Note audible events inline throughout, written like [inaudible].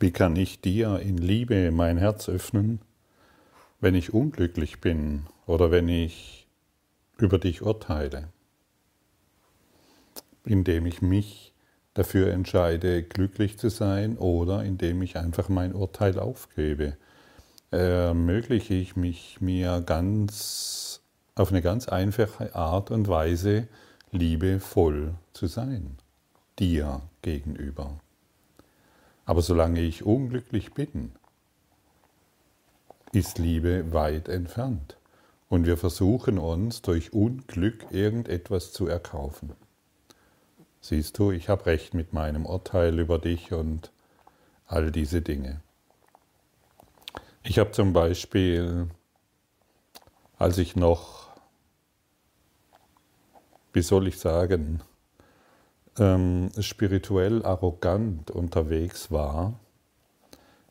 Wie kann ich dir in Liebe mein Herz öffnen, wenn ich unglücklich bin oder wenn ich über dich urteile? Indem ich mich dafür entscheide, glücklich zu sein oder indem ich einfach mein Urteil aufgebe, ermögliche ich mich mir ganz auf eine ganz einfache Art und Weise liebevoll zu sein, dir gegenüber. Aber solange ich unglücklich bin, ist Liebe weit entfernt. Und wir versuchen uns durch Unglück irgendetwas zu erkaufen. Siehst du, ich habe recht mit meinem Urteil über dich und all diese Dinge. Ich habe zum Beispiel, als ich noch, wie soll ich sagen, ähm, spirituell arrogant unterwegs war,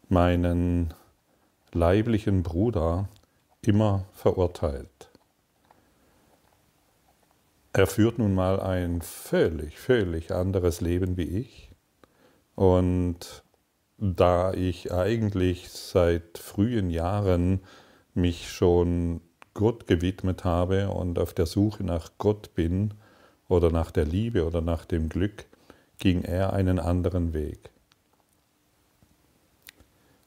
meinen leiblichen Bruder immer verurteilt. Er führt nun mal ein völlig, völlig anderes Leben wie ich. Und da ich eigentlich seit frühen Jahren mich schon Gott gewidmet habe und auf der Suche nach Gott bin, oder nach der Liebe oder nach dem Glück, ging er einen anderen Weg.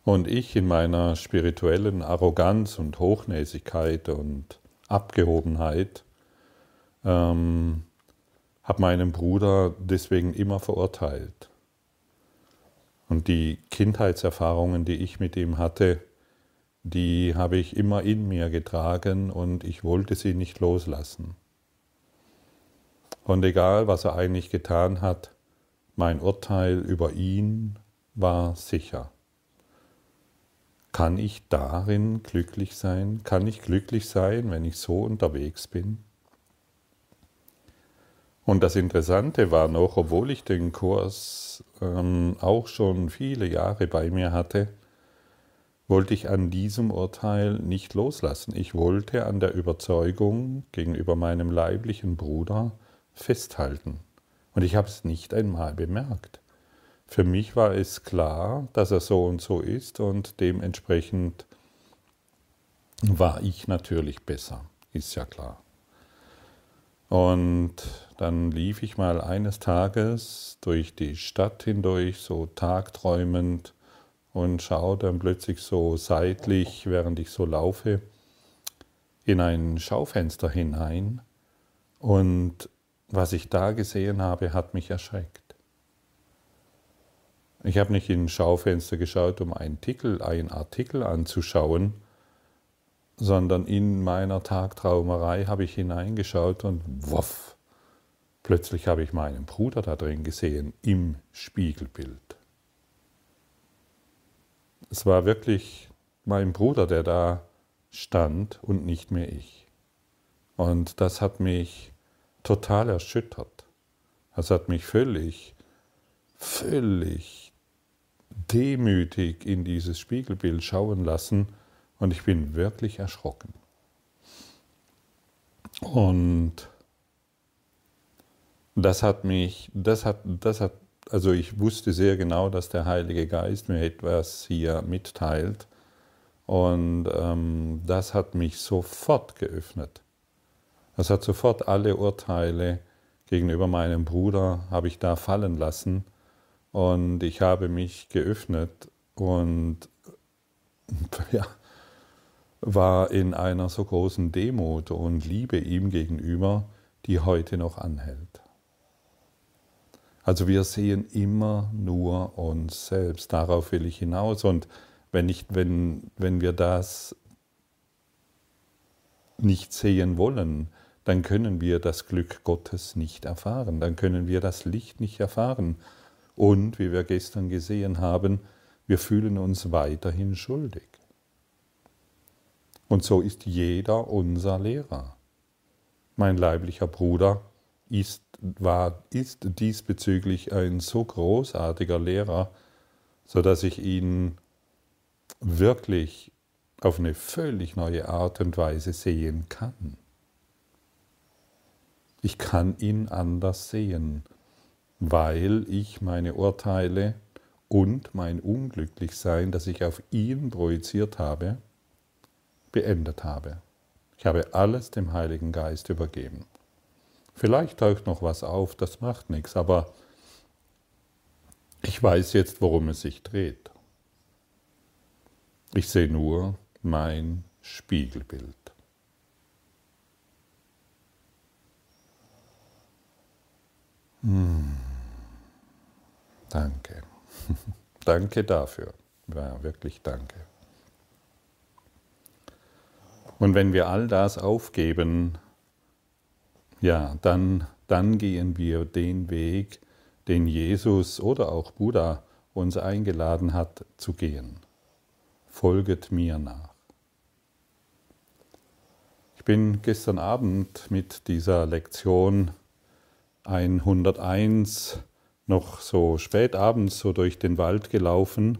Und ich in meiner spirituellen Arroganz und Hochnäsigkeit und Abgehobenheit ähm, habe meinen Bruder deswegen immer verurteilt. Und die Kindheitserfahrungen, die ich mit ihm hatte, die habe ich immer in mir getragen und ich wollte sie nicht loslassen. Und egal, was er eigentlich getan hat, mein Urteil über ihn war sicher. Kann ich darin glücklich sein? Kann ich glücklich sein, wenn ich so unterwegs bin? Und das Interessante war noch, obwohl ich den Kurs ähm, auch schon viele Jahre bei mir hatte, wollte ich an diesem Urteil nicht loslassen. Ich wollte an der Überzeugung gegenüber meinem leiblichen Bruder festhalten. Und ich habe es nicht einmal bemerkt. Für mich war es klar, dass er so und so ist und dementsprechend war ich natürlich besser, ist ja klar. Und dann lief ich mal eines Tages durch die Stadt hindurch, so tagträumend, und schaue dann plötzlich so seitlich, während ich so laufe, in ein Schaufenster hinein und was ich da gesehen habe, hat mich erschreckt. Ich habe nicht in ein Schaufenster geschaut, um einen Artikel, einen Artikel anzuschauen, sondern in meiner Tagtraumerei habe ich hineingeschaut und wuff, plötzlich habe ich meinen Bruder da drin gesehen, im Spiegelbild. Es war wirklich mein Bruder, der da stand und nicht mehr ich. Und das hat mich total erschüttert. Das hat mich völlig, völlig demütig in dieses Spiegelbild schauen lassen und ich bin wirklich erschrocken. Und das hat mich, das hat, das hat, also ich wusste sehr genau, dass der Heilige Geist mir etwas hier mitteilt und ähm, das hat mich sofort geöffnet. Das hat sofort alle Urteile gegenüber meinem Bruder, habe ich da fallen lassen und ich habe mich geöffnet und [laughs] ja, war in einer so großen Demut und Liebe ihm gegenüber, die heute noch anhält. Also wir sehen immer nur uns selbst, darauf will ich hinaus. Und wenn, nicht, wenn, wenn wir das nicht sehen wollen, dann können wir das Glück Gottes nicht erfahren, dann können wir das Licht nicht erfahren. Und, wie wir gestern gesehen haben, wir fühlen uns weiterhin schuldig. Und so ist jeder unser Lehrer. Mein leiblicher Bruder ist, war, ist diesbezüglich ein so großartiger Lehrer, so dass ich ihn wirklich auf eine völlig neue Art und Weise sehen kann. Ich kann ihn anders sehen, weil ich meine Urteile und mein Unglücklichsein, das ich auf ihn projiziert habe, beendet habe. Ich habe alles dem Heiligen Geist übergeben. Vielleicht taucht noch was auf, das macht nichts, aber ich weiß jetzt, worum es sich dreht. Ich sehe nur mein Spiegelbild. Hm. Danke. [laughs] danke dafür. Ja, wirklich danke. Und wenn wir all das aufgeben, ja, dann, dann gehen wir den Weg, den Jesus oder auch Buddha uns eingeladen hat zu gehen. Folget mir nach. Ich bin gestern Abend mit dieser Lektion 101 noch so spät abends so durch den Wald gelaufen.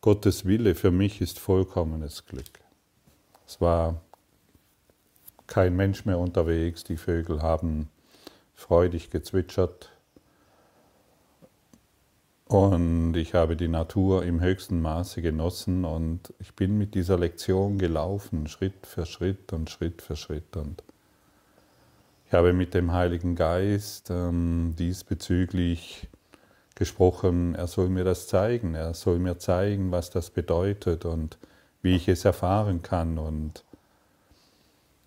Gottes Wille für mich ist vollkommenes Glück. Es war kein Mensch mehr unterwegs, die Vögel haben freudig gezwitschert und ich habe die Natur im höchsten Maße genossen und ich bin mit dieser Lektion gelaufen, Schritt für Schritt und Schritt für Schritt und ich habe mit dem Heiligen Geist ähm, diesbezüglich gesprochen, er soll mir das zeigen, er soll mir zeigen, was das bedeutet und wie ich es erfahren kann und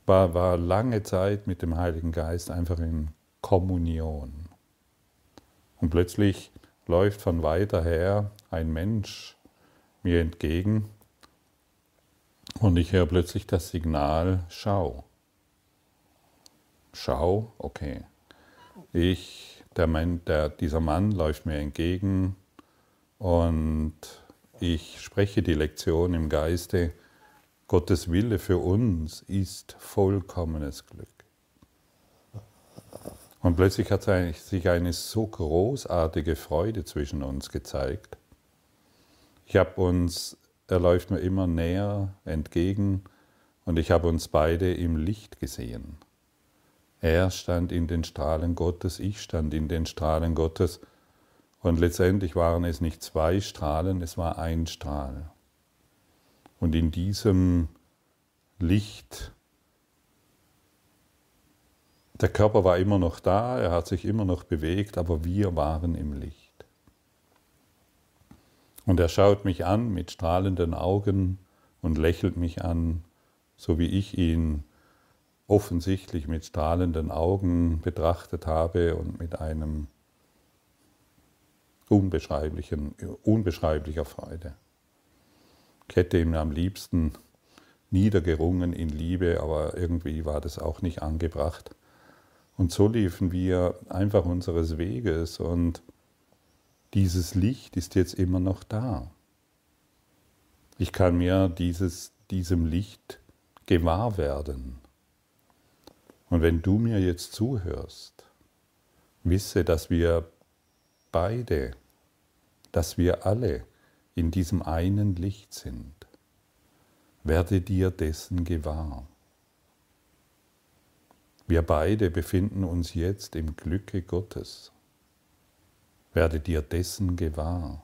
war, war lange Zeit mit dem Heiligen Geist einfach in Kommunion. Und plötzlich läuft von weiter her ein Mensch mir entgegen und ich höre plötzlich das Signal, schau. Schau, okay. Ich, der Mann, der, dieser Mann läuft mir entgegen und ich spreche die Lektion im Geiste, Gottes Wille für uns ist vollkommenes Glück. Und plötzlich hat sich eine so großartige Freude zwischen uns gezeigt. Ich habe uns, er läuft mir immer näher entgegen und ich habe uns beide im Licht gesehen. Er stand in den Strahlen Gottes, ich stand in den Strahlen Gottes und letztendlich waren es nicht zwei Strahlen, es war ein Strahl. Und in diesem Licht, der Körper war immer noch da, er hat sich immer noch bewegt, aber wir waren im Licht. Und er schaut mich an mit strahlenden Augen und lächelt mich an, so wie ich ihn offensichtlich mit strahlenden Augen betrachtet habe und mit einem unbeschreiblichen, unbeschreiblicher Freude. Ich hätte ihm am liebsten niedergerungen in Liebe, aber irgendwie war das auch nicht angebracht. Und so liefen wir einfach unseres Weges und dieses Licht ist jetzt immer noch da. Ich kann mir dieses, diesem Licht gewahr werden. Und wenn du mir jetzt zuhörst, wisse, dass wir beide, dass wir alle in diesem einen Licht sind. Werde dir dessen gewahr. Wir beide befinden uns jetzt im Glücke Gottes. Werde dir dessen gewahr.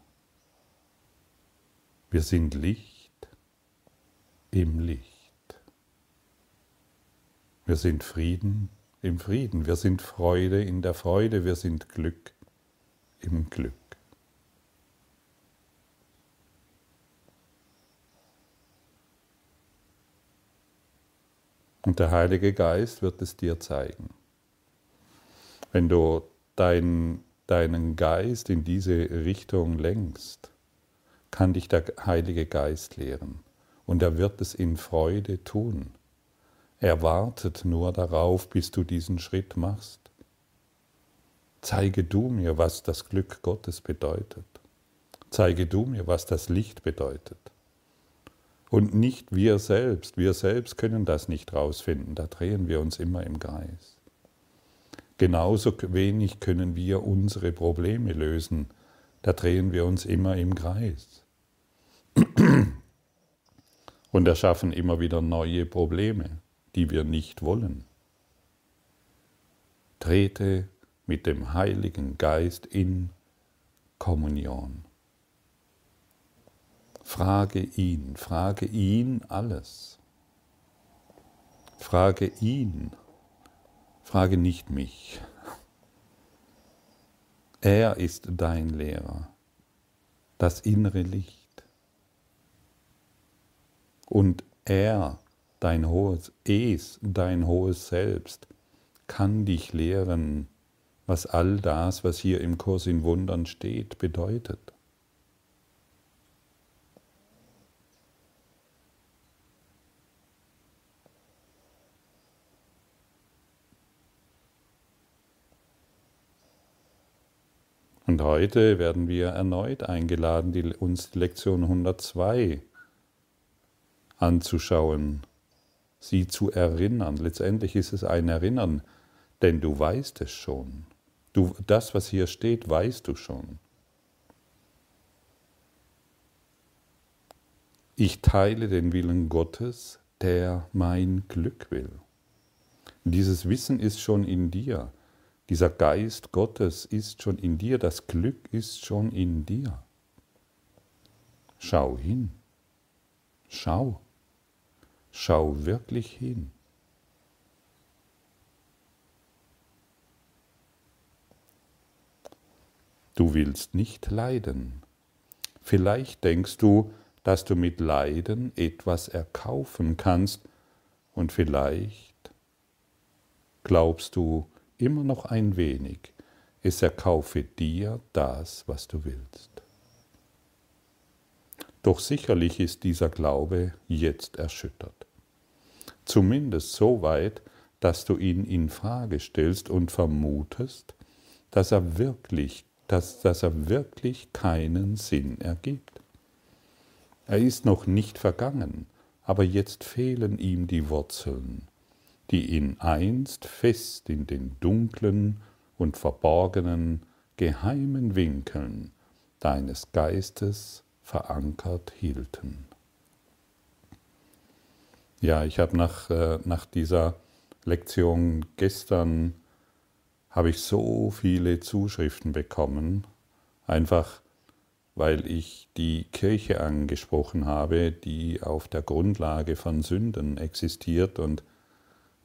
Wir sind Licht im Licht. Wir sind Frieden im Frieden. Wir sind Freude in der Freude. Wir sind Glück im Glück. Und der Heilige Geist wird es dir zeigen. Wenn du dein, deinen Geist in diese Richtung lenkst, kann dich der Heilige Geist lehren. Und er wird es in Freude tun. Er wartet nur darauf, bis du diesen Schritt machst. Zeige du mir, was das Glück Gottes bedeutet. Zeige du mir, was das Licht bedeutet. Und nicht wir selbst. Wir selbst können das nicht rausfinden. Da drehen wir uns immer im Kreis. Genauso wenig können wir unsere Probleme lösen. Da drehen wir uns immer im Kreis. Und erschaffen immer wieder neue Probleme die wir nicht wollen. Trete mit dem Heiligen Geist in Kommunion. Frage ihn, frage ihn alles. Frage ihn, frage nicht mich. Er ist dein Lehrer, das innere Licht. Und er, dein hohes Es, dein hohes Selbst, kann dich lehren, was all das, was hier im Kurs in Wundern steht, bedeutet. Und heute werden wir erneut eingeladen, die, uns die Lektion 102 anzuschauen, sie zu erinnern. Letztendlich ist es ein Erinnern, denn du weißt es schon. Du, das, was hier steht, weißt du schon. Ich teile den Willen Gottes, der mein Glück will. Dieses Wissen ist schon in dir. Dieser Geist Gottes ist schon in dir, das Glück ist schon in dir. Schau hin. Schau. Schau wirklich hin. Du willst nicht leiden. Vielleicht denkst du, dass du mit Leiden etwas erkaufen kannst und vielleicht glaubst du, immer noch ein wenig, es erkaufe dir das, was du willst. Doch sicherlich ist dieser Glaube jetzt erschüttert. Zumindest so weit, dass du ihn in Frage stellst und vermutest, dass er wirklich, dass, dass er wirklich keinen Sinn ergibt. Er ist noch nicht vergangen, aber jetzt fehlen ihm die Wurzeln, die ihn einst fest in den dunklen und verborgenen, geheimen Winkeln deines Geistes verankert hielten. Ja, ich habe nach, äh, nach dieser Lektion gestern habe ich so viele Zuschriften bekommen, einfach weil ich die Kirche angesprochen habe, die auf der Grundlage von Sünden existiert und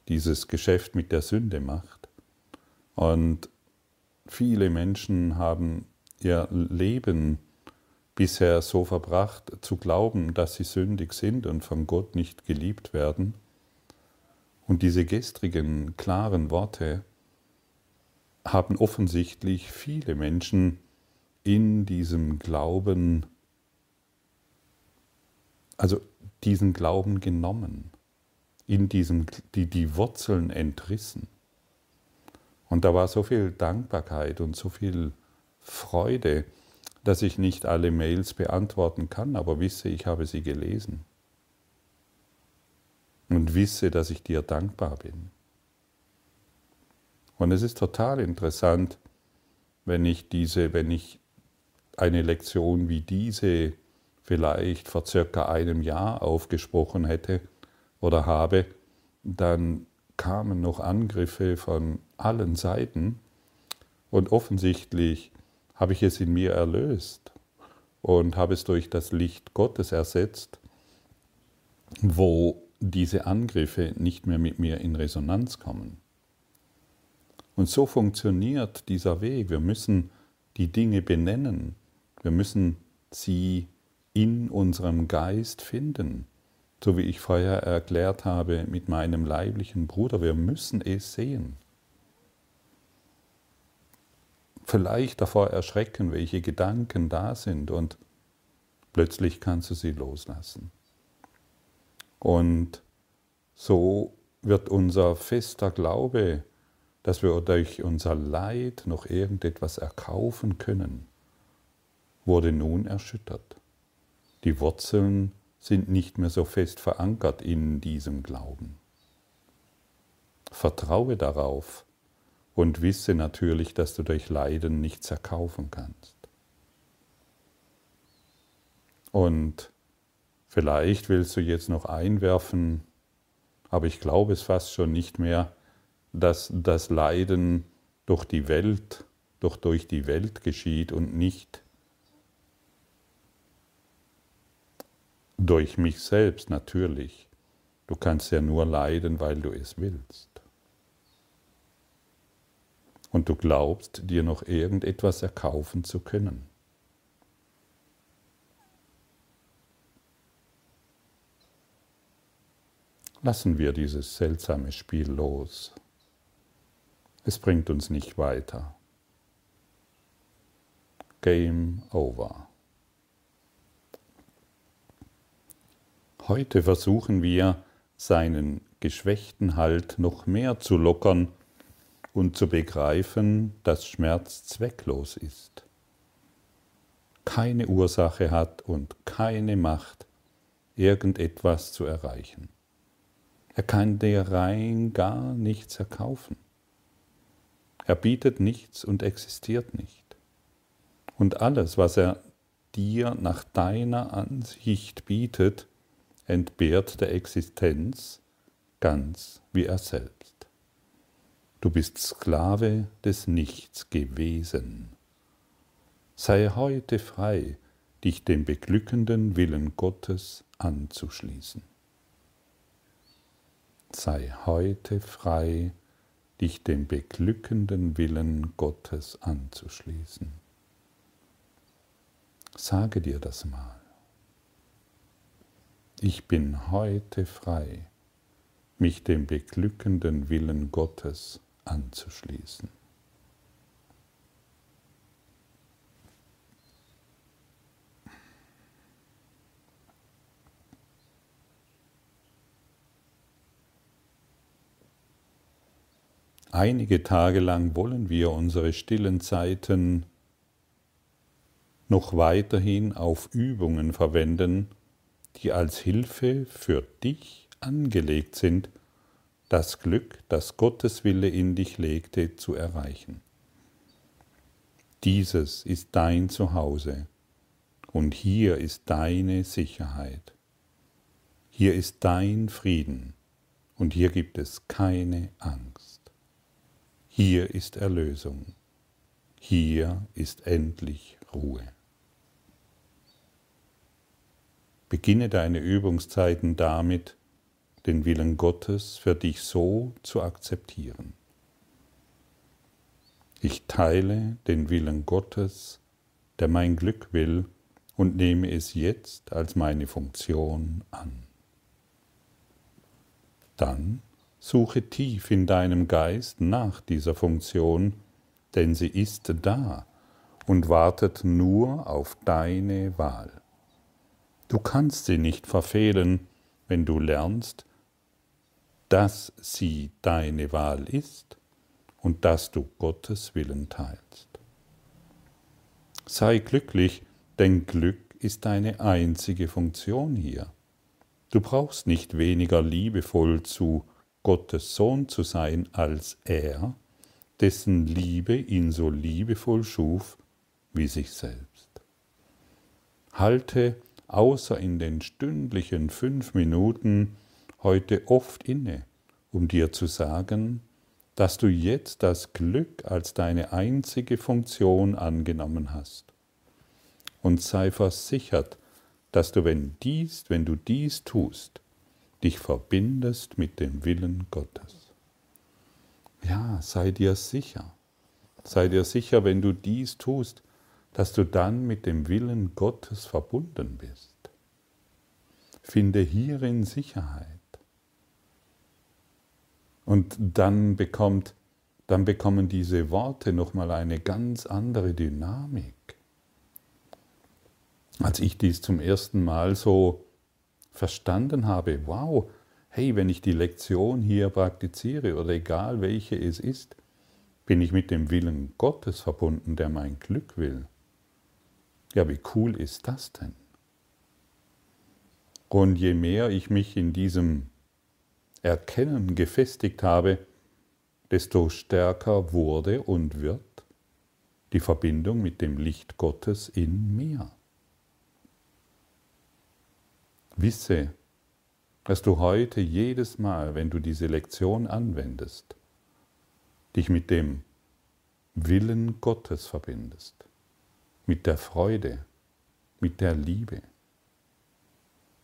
dieses Geschäft mit der Sünde macht. Und viele Menschen haben ihr Leben bisher so verbracht, zu glauben, dass sie sündig sind und von Gott nicht geliebt werden. Und diese gestrigen, klaren Worte haben offensichtlich viele Menschen in diesem Glauben, also diesen Glauben genommen in diesem, die, die Wurzeln entrissen. Und da war so viel Dankbarkeit und so viel Freude, dass ich nicht alle Mails beantworten kann, aber wisse, ich habe sie gelesen. Und wisse, dass ich dir dankbar bin. Und es ist total interessant, wenn ich diese, wenn ich eine Lektion wie diese vielleicht vor circa einem Jahr aufgesprochen hätte, oder habe, dann kamen noch Angriffe von allen Seiten und offensichtlich habe ich es in mir erlöst und habe es durch das Licht Gottes ersetzt, wo diese Angriffe nicht mehr mit mir in Resonanz kommen. Und so funktioniert dieser Weg. Wir müssen die Dinge benennen. Wir müssen sie in unserem Geist finden so wie ich vorher erklärt habe mit meinem leiblichen Bruder, wir müssen es sehen. Vielleicht davor erschrecken, welche Gedanken da sind und plötzlich kannst du sie loslassen. Und so wird unser fester Glaube, dass wir durch unser Leid noch irgendetwas erkaufen können, wurde nun erschüttert. Die Wurzeln sind nicht mehr so fest verankert in diesem Glauben. Vertraue darauf und wisse natürlich, dass du durch Leiden nichts erkaufen kannst. Und vielleicht willst du jetzt noch einwerfen, aber ich glaube es fast schon nicht mehr, dass das Leiden durch die Welt, doch durch die Welt geschieht und nicht Durch mich selbst natürlich. Du kannst ja nur leiden, weil du es willst. Und du glaubst, dir noch irgendetwas erkaufen zu können. Lassen wir dieses seltsame Spiel los. Es bringt uns nicht weiter. Game over. Heute versuchen wir, seinen geschwächten Halt noch mehr zu lockern und zu begreifen, dass Schmerz zwecklos ist, keine Ursache hat und keine Macht, irgendetwas zu erreichen. Er kann dir rein gar nichts erkaufen. Er bietet nichts und existiert nicht. Und alles, was er dir nach deiner Ansicht bietet, entbehrt der Existenz ganz wie er selbst. Du bist Sklave des Nichts gewesen. Sei heute frei, dich dem beglückenden Willen Gottes anzuschließen. Sei heute frei, dich dem beglückenden Willen Gottes anzuschließen. Sage dir das mal. Ich bin heute frei, mich dem beglückenden Willen Gottes anzuschließen. Einige Tage lang wollen wir unsere stillen Zeiten noch weiterhin auf Übungen verwenden, die als Hilfe für dich angelegt sind, das Glück, das Gottes Wille in dich legte, zu erreichen. Dieses ist dein Zuhause und hier ist deine Sicherheit. Hier ist dein Frieden und hier gibt es keine Angst. Hier ist Erlösung. Hier ist endlich Ruhe. Beginne deine Übungszeiten damit, den Willen Gottes für dich so zu akzeptieren. Ich teile den Willen Gottes, der mein Glück will, und nehme es jetzt als meine Funktion an. Dann suche tief in deinem Geist nach dieser Funktion, denn sie ist da und wartet nur auf deine Wahl. Du kannst sie nicht verfehlen, wenn du lernst, dass sie deine Wahl ist und dass du Gottes Willen teilst. Sei glücklich, denn Glück ist deine einzige Funktion hier. Du brauchst nicht weniger liebevoll zu Gottes Sohn zu sein als er, dessen Liebe ihn so liebevoll schuf wie sich selbst. Halte außer in den stündlichen fünf Minuten heute oft inne, um dir zu sagen, dass du jetzt das Glück als deine einzige Funktion angenommen hast. Und sei versichert, dass du, wenn dies, wenn du dies tust, dich verbindest mit dem Willen Gottes. Ja, sei dir sicher. Sei dir sicher, wenn du dies tust, dass du dann mit dem Willen Gottes verbunden bist. Finde hierin Sicherheit. Und dann bekommt dann bekommen diese Worte nochmal eine ganz andere Dynamik. Als ich dies zum ersten Mal so verstanden habe, wow, hey, wenn ich die Lektion hier praktiziere oder egal welche es ist, bin ich mit dem Willen Gottes verbunden, der mein Glück will. Ja, wie cool ist das denn? Und je mehr ich mich in diesem Erkennen gefestigt habe, desto stärker wurde und wird die Verbindung mit dem Licht Gottes in mir. Wisse, dass du heute jedes Mal, wenn du diese Lektion anwendest, dich mit dem Willen Gottes verbindest mit der Freude, mit der Liebe.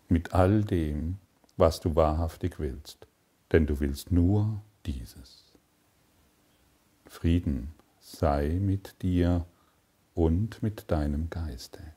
mit all dem, was du wahrhaftig willst, denn du willst nur dieses. Frieden sei mit dir und mit deinem Geiste.